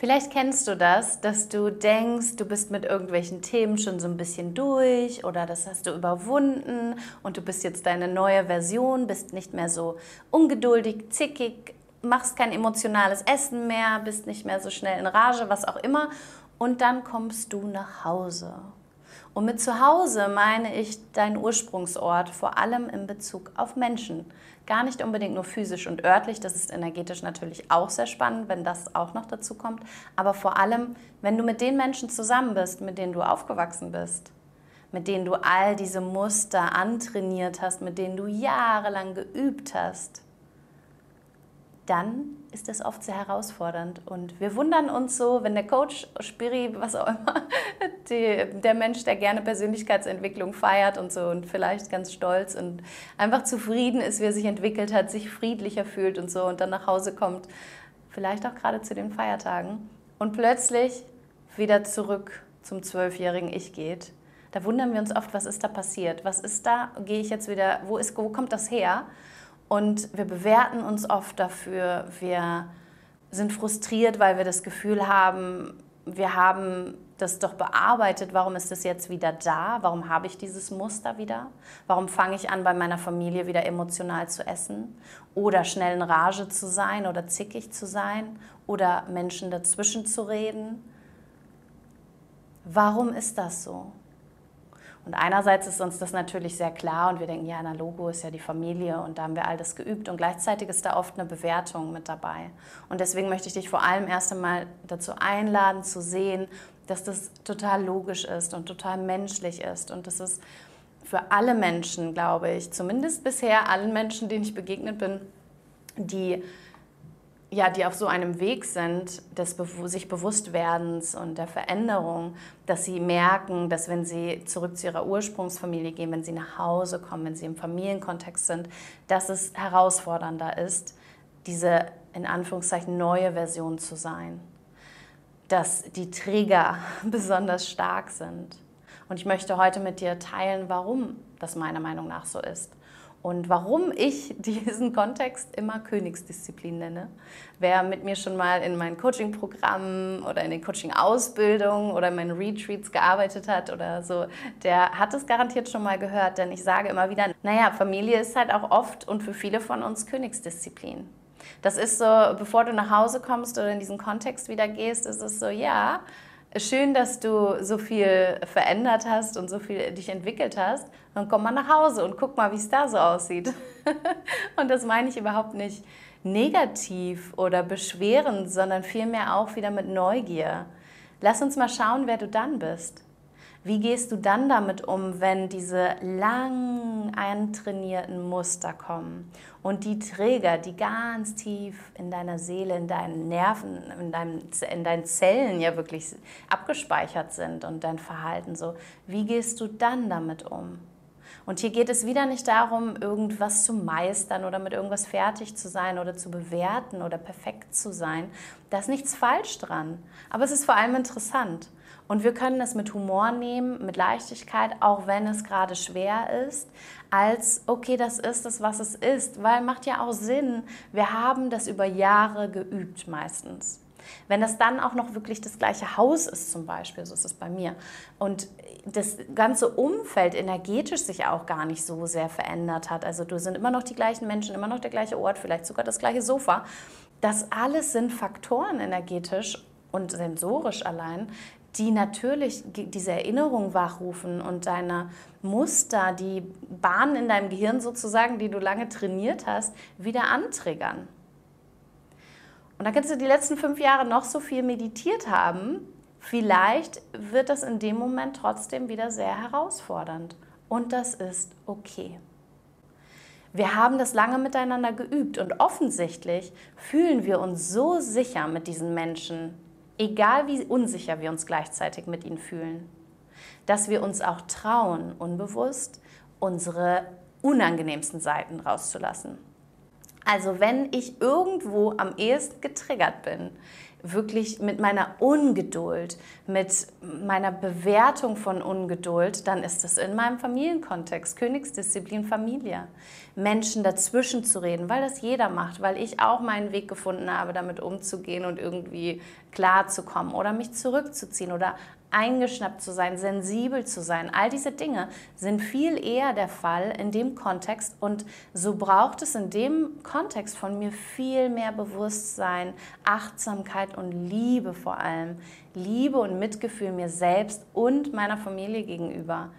Vielleicht kennst du das, dass du denkst, du bist mit irgendwelchen Themen schon so ein bisschen durch oder das hast du überwunden und du bist jetzt deine neue Version, bist nicht mehr so ungeduldig, zickig, machst kein emotionales Essen mehr, bist nicht mehr so schnell in Rage, was auch immer. Und dann kommst du nach Hause. Und mit zu Hause meine ich deinen Ursprungsort, vor allem in Bezug auf Menschen. Gar nicht unbedingt nur physisch und örtlich, das ist energetisch natürlich auch sehr spannend, wenn das auch noch dazu kommt, aber vor allem, wenn du mit den Menschen zusammen bist, mit denen du aufgewachsen bist, mit denen du all diese Muster antrainiert hast, mit denen du jahrelang geübt hast, dann ist das oft sehr herausfordernd. Und wir wundern uns so, wenn der Coach, Spiri, was auch immer, die, der Mensch, der gerne Persönlichkeitsentwicklung feiert und so und vielleicht ganz stolz und einfach zufrieden ist, wie er sich entwickelt hat, sich friedlicher fühlt und so und dann nach Hause kommt, vielleicht auch gerade zu den Feiertagen und plötzlich wieder zurück zum zwölfjährigen Ich geht. Da wundern wir uns oft, was ist da passiert? Was ist da? Gehe ich jetzt wieder? Wo, ist, wo kommt das her? Und wir bewerten uns oft dafür. Wir sind frustriert, weil wir das Gefühl haben, wir haben das doch bearbeitet. Warum ist es jetzt wieder da? Warum habe ich dieses Muster wieder? Warum fange ich an, bei meiner Familie wieder emotional zu essen? Oder schnell in Rage zu sein oder zickig zu sein? Oder Menschen dazwischen zu reden? Warum ist das so? Und einerseits ist uns das natürlich sehr klar und wir denken, ja, na Logo ist ja die Familie und da haben wir all das geübt und gleichzeitig ist da oft eine Bewertung mit dabei. Und deswegen möchte ich dich vor allem erst einmal dazu einladen, zu sehen, dass das total logisch ist und total menschlich ist und das ist für alle Menschen, glaube ich, zumindest bisher allen Menschen, denen ich begegnet bin, die ja, die auf so einem Weg sind des sich Bewusstwerdens und der Veränderung, dass sie merken, dass wenn sie zurück zu ihrer Ursprungsfamilie gehen, wenn sie nach Hause kommen, wenn sie im Familienkontext sind, dass es herausfordernder ist, diese in Anführungszeichen neue Version zu sein. Dass die Trigger besonders stark sind. Und ich möchte heute mit dir teilen, warum das meiner Meinung nach so ist und warum ich diesen Kontext immer Königsdisziplin nenne. Wer mit mir schon mal in meinen Coaching-Programmen oder in den Coaching-Ausbildungen oder in meinen Retreats gearbeitet hat oder so, der hat es garantiert schon mal gehört, denn ich sage immer wieder, naja, Familie ist halt auch oft und für viele von uns Königsdisziplin. Das ist so, bevor du nach Hause kommst oder in diesen Kontext wieder gehst, ist es so, ja, schön, dass du so viel verändert hast und so viel dich entwickelt hast. Dann komm mal nach Hause und guck mal, wie es da so aussieht. und das meine ich überhaupt nicht negativ oder beschwerend, sondern vielmehr auch wieder mit Neugier. Lass uns mal schauen, wer du dann bist. Wie gehst du dann damit um, wenn diese lang eintrainierten Muster kommen und die Träger, die ganz tief in deiner Seele, in deinen Nerven, in, deinem, in deinen Zellen ja wirklich abgespeichert sind und dein Verhalten so? Wie gehst du dann damit um? Und hier geht es wieder nicht darum, irgendwas zu meistern oder mit irgendwas fertig zu sein oder zu bewerten oder perfekt zu sein. Da ist nichts falsch dran. Aber es ist vor allem interessant. Und wir können es mit Humor nehmen, mit Leichtigkeit, auch wenn es gerade schwer ist, als okay, das ist es, was es ist, weil macht ja auch Sinn. Wir haben das über Jahre geübt meistens. Wenn das dann auch noch wirklich das gleiche Haus ist zum Beispiel, so ist es bei mir, und das ganze Umfeld energetisch sich auch gar nicht so sehr verändert hat, also du sind immer noch die gleichen Menschen, immer noch der gleiche Ort, vielleicht sogar das gleiche Sofa, das alles sind Faktoren energetisch und sensorisch allein, die natürlich diese Erinnerung wachrufen und deine Muster, die Bahnen in deinem Gehirn sozusagen, die du lange trainiert hast, wieder antriggern. Und da kannst du die letzten fünf Jahre noch so viel meditiert haben, vielleicht wird das in dem Moment trotzdem wieder sehr herausfordernd. Und das ist okay. Wir haben das lange miteinander geübt und offensichtlich fühlen wir uns so sicher mit diesen Menschen, egal wie unsicher wir uns gleichzeitig mit ihnen fühlen, dass wir uns auch trauen, unbewusst unsere unangenehmsten Seiten rauszulassen. Also wenn ich irgendwo am ehesten getriggert bin, wirklich mit meiner Ungeduld, mit meiner Bewertung von Ungeduld, dann ist es in meinem Familienkontext, Königsdisziplin Familie. Menschen dazwischen zu reden, weil das jeder macht, weil ich auch meinen Weg gefunden habe, damit umzugehen und irgendwie klarzukommen oder mich zurückzuziehen oder eingeschnappt zu sein, sensibel zu sein. All diese Dinge sind viel eher der Fall in dem Kontext und so braucht es in dem Kontext von mir viel mehr Bewusstsein, Achtsamkeit und Liebe vor allem. Liebe und Mitgefühl mir selbst und meiner Familie gegenüber.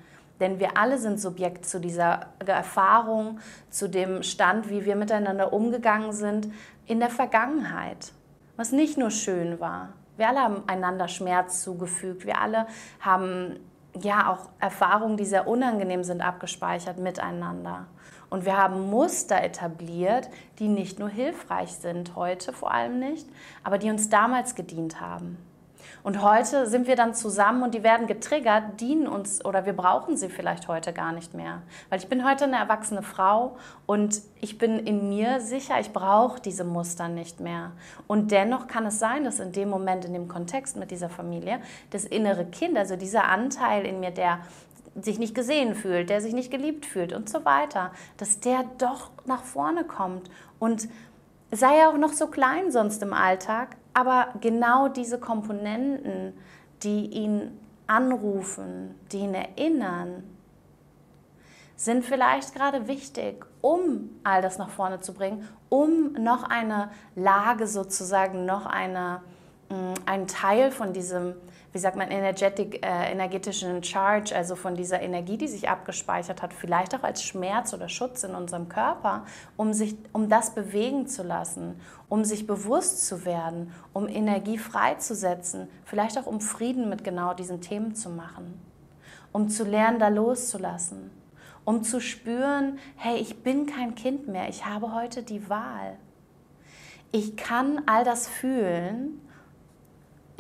Denn wir alle sind Subjekt zu dieser Erfahrung, zu dem Stand, wie wir miteinander umgegangen sind in der Vergangenheit, was nicht nur schön war, wir alle haben einander Schmerz zugefügt. Wir alle haben ja auch Erfahrungen, die sehr unangenehm sind, abgespeichert miteinander. Und wir haben Muster etabliert, die nicht nur hilfreich sind, heute vor allem nicht, aber die uns damals gedient haben. Und heute sind wir dann zusammen und die werden getriggert, dienen uns oder wir brauchen sie vielleicht heute gar nicht mehr. Weil ich bin heute eine erwachsene Frau und ich bin in mir sicher, ich brauche diese Muster nicht mehr. Und dennoch kann es sein, dass in dem Moment, in dem Kontext mit dieser Familie, das innere Kind, also dieser Anteil in mir, der sich nicht gesehen fühlt, der sich nicht geliebt fühlt und so weiter, dass der doch nach vorne kommt und sei ja auch noch so klein sonst im Alltag, aber genau diese Komponenten, die ihn anrufen, die ihn erinnern, sind vielleicht gerade wichtig, um all das nach vorne zu bringen, um noch eine Lage sozusagen, noch eine, einen Teil von diesem wie sagt man, energetic, äh, energetischen Charge, also von dieser Energie, die sich abgespeichert hat, vielleicht auch als Schmerz oder Schutz in unserem Körper, um, sich, um das bewegen zu lassen, um sich bewusst zu werden, um Energie freizusetzen, vielleicht auch um Frieden mit genau diesen Themen zu machen, um zu lernen, da loszulassen, um zu spüren, hey, ich bin kein Kind mehr, ich habe heute die Wahl. Ich kann all das fühlen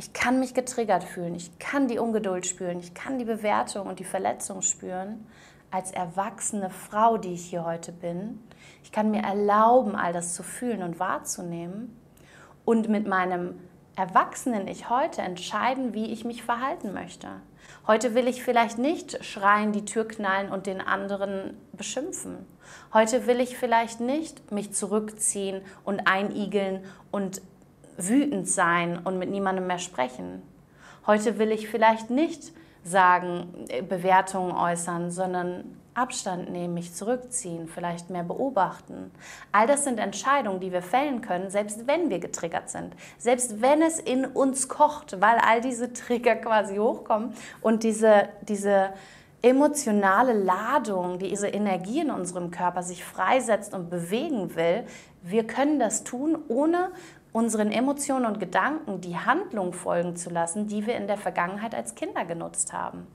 ich kann mich getriggert fühlen, ich kann die Ungeduld spüren, ich kann die Bewertung und die Verletzung spüren als erwachsene Frau, die ich hier heute bin. Ich kann mir erlauben, all das zu fühlen und wahrzunehmen und mit meinem erwachsenen Ich heute entscheiden, wie ich mich verhalten möchte. Heute will ich vielleicht nicht schreien, die Tür knallen und den anderen beschimpfen. Heute will ich vielleicht nicht mich zurückziehen und einigeln und wütend sein und mit niemandem mehr sprechen. Heute will ich vielleicht nicht sagen, äh, Bewertungen äußern, sondern Abstand nehmen, mich zurückziehen, vielleicht mehr beobachten. All das sind Entscheidungen, die wir fällen können, selbst wenn wir getriggert sind. Selbst wenn es in uns kocht, weil all diese Trigger quasi hochkommen und diese, diese emotionale Ladung, diese Energie in unserem Körper sich freisetzt und bewegen will, wir können das tun, ohne unseren Emotionen und Gedanken die Handlung folgen zu lassen, die wir in der Vergangenheit als Kinder genutzt haben.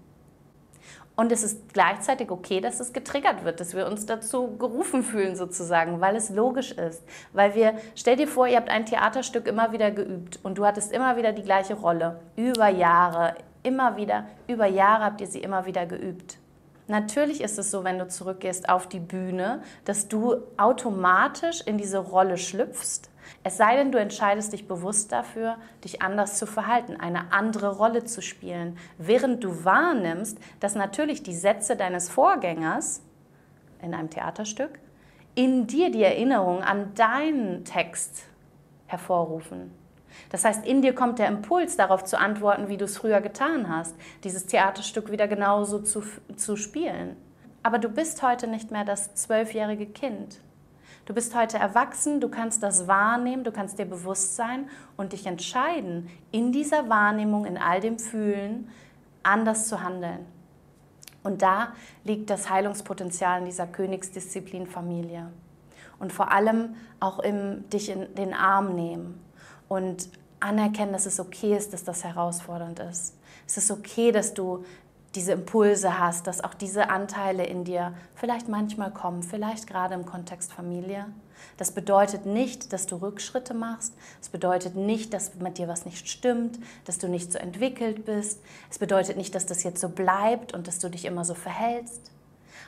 Und es ist gleichzeitig okay, dass es getriggert wird, dass wir uns dazu gerufen fühlen sozusagen, weil es logisch ist. Weil wir, stell dir vor, ihr habt ein Theaterstück immer wieder geübt und du hattest immer wieder die gleiche Rolle, über Jahre, immer wieder, über Jahre habt ihr sie immer wieder geübt. Natürlich ist es so, wenn du zurückgehst auf die Bühne, dass du automatisch in diese Rolle schlüpfst es sei denn, du entscheidest dich bewusst dafür, dich anders zu verhalten, eine andere Rolle zu spielen, während du wahrnimmst, dass natürlich die Sätze deines Vorgängers in einem Theaterstück in dir die Erinnerung an deinen Text hervorrufen. Das heißt, in dir kommt der Impuls, darauf zu antworten, wie du es früher getan hast, dieses Theaterstück wieder genauso zu, zu spielen. Aber du bist heute nicht mehr das zwölfjährige Kind. Du bist heute erwachsen, du kannst das wahrnehmen, du kannst dir bewusst sein und dich entscheiden, in dieser Wahrnehmung, in all dem Fühlen, anders zu handeln. Und da liegt das Heilungspotenzial in dieser Königsdisziplin Familie. Und vor allem auch im dich in den Arm nehmen und anerkennen, dass es okay ist, dass das herausfordernd ist. Es ist okay, dass du diese Impulse hast, dass auch diese Anteile in dir vielleicht manchmal kommen, vielleicht gerade im Kontext Familie. Das bedeutet nicht, dass du Rückschritte machst. Es bedeutet nicht, dass mit dir was nicht stimmt, dass du nicht so entwickelt bist. Es bedeutet nicht, dass das jetzt so bleibt und dass du dich immer so verhältst.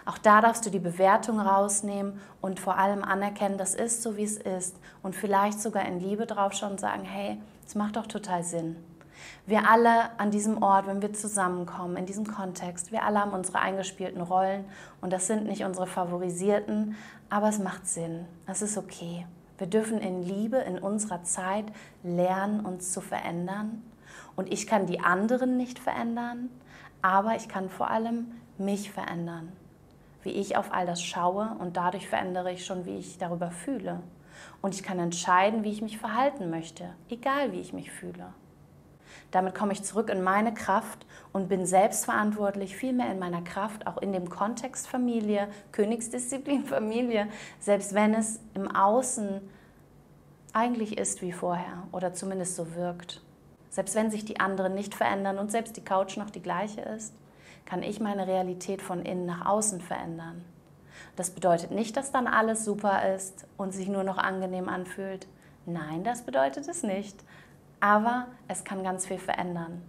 Auch da darfst du die Bewertung rausnehmen und vor allem anerkennen, das ist so, wie es ist. Und vielleicht sogar in Liebe drauf schauen und sagen, hey, Es macht doch total Sinn. Wir alle an diesem Ort, wenn wir zusammenkommen, in diesem Kontext, wir alle haben unsere eingespielten Rollen und das sind nicht unsere favorisierten, aber es macht Sinn. Es ist okay. Wir dürfen in Liebe in unserer Zeit lernen, uns zu verändern. Und ich kann die anderen nicht verändern, aber ich kann vor allem mich verändern. Wie ich auf all das schaue und dadurch verändere ich schon, wie ich darüber fühle. Und ich kann entscheiden, wie ich mich verhalten möchte, egal wie ich mich fühle. Damit komme ich zurück in meine Kraft und bin selbstverantwortlich, viel mehr in meiner Kraft, auch in dem Kontext Familie, Königsdisziplin Familie, selbst wenn es im Außen eigentlich ist wie vorher oder zumindest so wirkt. Selbst wenn sich die anderen nicht verändern und selbst die Couch noch die gleiche ist, kann ich meine Realität von innen nach außen verändern. Das bedeutet nicht, dass dann alles super ist und sich nur noch angenehm anfühlt. Nein, das bedeutet es nicht aber es kann ganz viel verändern.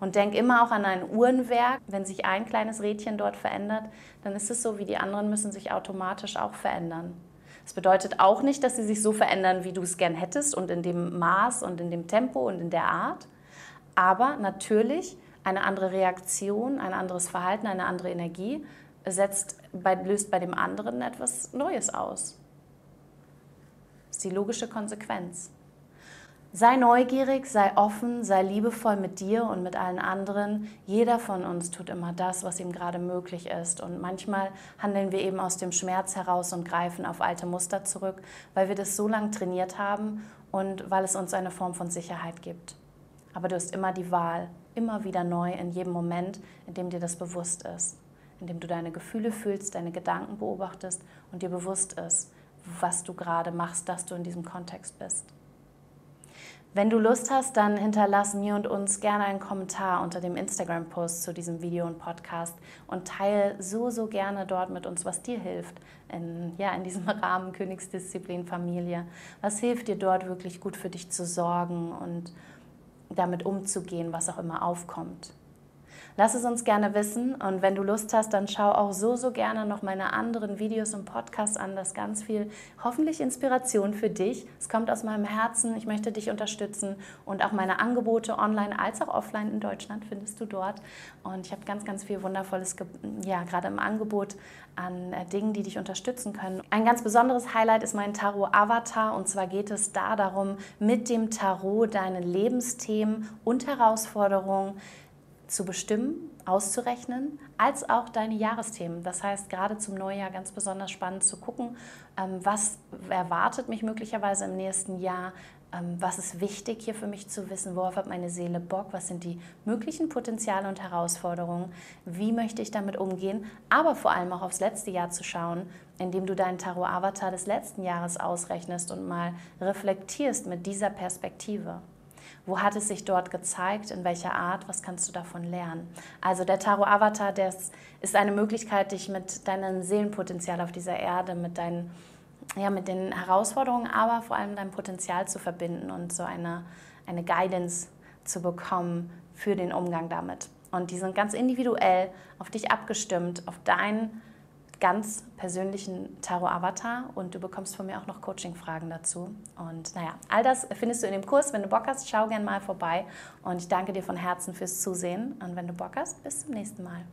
Und denk immer auch an ein Uhrenwerk. Wenn sich ein kleines Rädchen dort verändert, dann ist es so, wie die anderen müssen sich automatisch auch verändern. Das bedeutet auch nicht, dass sie sich so verändern, wie du es gern hättest und in dem Maß und in dem Tempo und in der Art. Aber natürlich eine andere Reaktion, ein anderes Verhalten, eine andere Energie setzt bei, löst bei dem anderen etwas Neues aus. Das ist die logische Konsequenz. Sei neugierig, sei offen, sei liebevoll mit dir und mit allen anderen. Jeder von uns tut immer das, was ihm gerade möglich ist. Und manchmal handeln wir eben aus dem Schmerz heraus und greifen auf alte Muster zurück, weil wir das so lange trainiert haben und weil es uns eine Form von Sicherheit gibt. Aber du hast immer die Wahl, immer wieder neu, in jedem Moment, in dem dir das bewusst ist, in dem du deine Gefühle fühlst, deine Gedanken beobachtest und dir bewusst ist, was du gerade machst, dass du in diesem Kontext bist. Wenn du Lust hast, dann hinterlass mir und uns gerne einen Kommentar unter dem Instagram-Post zu diesem Video und Podcast und teile so, so gerne dort mit uns, was dir hilft in, ja, in diesem Rahmen Königsdisziplin Familie. Was hilft dir dort wirklich gut für dich zu sorgen und damit umzugehen, was auch immer aufkommt. Lass es uns gerne wissen und wenn du Lust hast, dann schau auch so, so gerne noch meine anderen Videos und Podcasts an. Das ist ganz viel, hoffentlich Inspiration für dich. Es kommt aus meinem Herzen. Ich möchte dich unterstützen und auch meine Angebote online als auch offline in Deutschland findest du dort. Und ich habe ganz, ganz viel Wundervolles, ja, gerade im Angebot an äh, Dingen, die dich unterstützen können. Ein ganz besonderes Highlight ist mein Tarot-Avatar und zwar geht es da darum, mit dem Tarot deine Lebensthemen und Herausforderungen zu bestimmen, auszurechnen, als auch deine Jahresthemen. Das heißt, gerade zum Neujahr ganz besonders spannend zu gucken, ähm, was erwartet mich möglicherweise im nächsten Jahr, ähm, was ist wichtig hier für mich zu wissen, worauf hat meine Seele Bock, was sind die möglichen Potenziale und Herausforderungen, wie möchte ich damit umgehen, aber vor allem auch aufs letzte Jahr zu schauen, indem du deinen Tarot-Avatar des letzten Jahres ausrechnest und mal reflektierst mit dieser Perspektive. Wo hat es sich dort gezeigt? In welcher Art? Was kannst du davon lernen? Also der Tarot Avatar, das ist eine Möglichkeit, dich mit deinem Seelenpotenzial auf dieser Erde, mit deinen ja, mit den Herausforderungen, aber vor allem deinem Potenzial zu verbinden und so eine, eine Guidance zu bekommen für den Umgang damit. Und die sind ganz individuell auf dich abgestimmt, auf dein ganz persönlichen Tarot-Avatar und du bekommst von mir auch noch Coaching-Fragen dazu. Und naja, all das findest du in dem Kurs. Wenn du Bock hast, schau gerne mal vorbei und ich danke dir von Herzen fürs Zusehen. Und wenn du Bock hast, bis zum nächsten Mal.